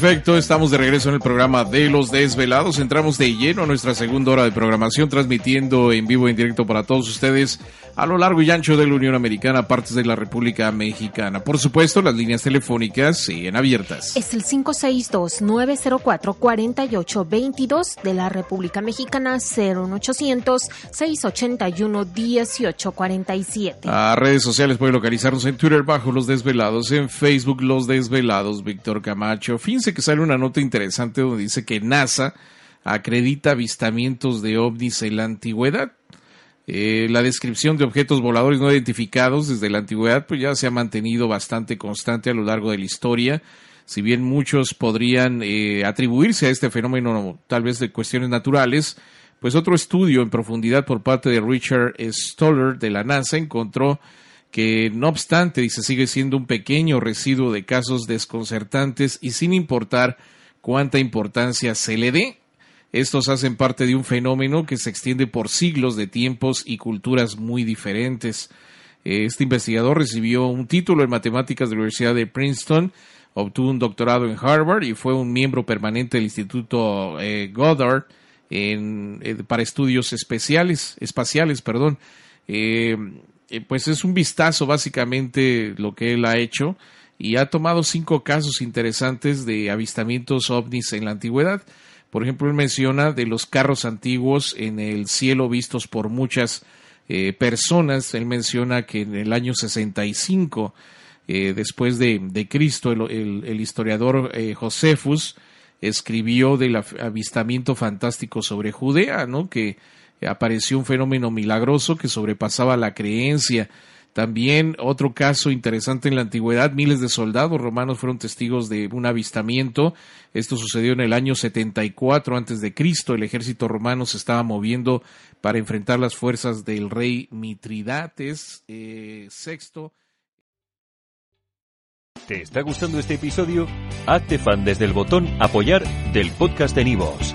Perfecto, estamos de regreso en el programa de Los Desvelados. Entramos de lleno a nuestra segunda hora de programación, transmitiendo en vivo y en directo para todos ustedes a lo largo y ancho de la Unión Americana, partes de la República Mexicana. Por supuesto, las líneas telefónicas siguen abiertas. Es el 562-904-4822 de la República Mexicana, 01800-681-1847. A redes sociales puede localizarnos en Twitter bajo Los Desvelados, en Facebook Los Desvelados, Víctor Camacho. Fíjense que sale una nota interesante donde dice que NASA acredita avistamientos de ovnis en la antigüedad. Eh, la descripción de objetos voladores no identificados desde la antigüedad pues ya se ha mantenido bastante constante a lo largo de la historia. Si bien muchos podrían eh, atribuirse a este fenómeno tal vez de cuestiones naturales, pues otro estudio en profundidad por parte de Richard Stoller de la NASA encontró que no obstante, dice, sigue siendo un pequeño residuo de casos desconcertantes y sin importar cuánta importancia se le dé, estos hacen parte de un fenómeno que se extiende por siglos de tiempos y culturas muy diferentes. Este investigador recibió un título en matemáticas de la Universidad de Princeton, obtuvo un doctorado en Harvard y fue un miembro permanente del Instituto eh, Goddard eh, para estudios especiales, espaciales. Perdón. Eh, pues es un vistazo básicamente lo que él ha hecho y ha tomado cinco casos interesantes de avistamientos ovnis en la antigüedad. Por ejemplo, él menciona de los carros antiguos en el cielo vistos por muchas eh, personas. Él menciona que en el año 65 eh, después de, de Cristo, el, el, historiador eh, Josefus escribió del avistamiento fantástico sobre Judea, ¿no? que apareció un fenómeno milagroso que sobrepasaba la creencia. También otro caso interesante en la antigüedad, miles de soldados romanos fueron testigos de un avistamiento. Esto sucedió en el año 74 antes de Cristo. El ejército romano se estaba moviendo para enfrentar las fuerzas del rey Mitridates eh, VI. ¿Te está gustando este episodio? Hazte fan desde el botón apoyar del podcast de Nivos.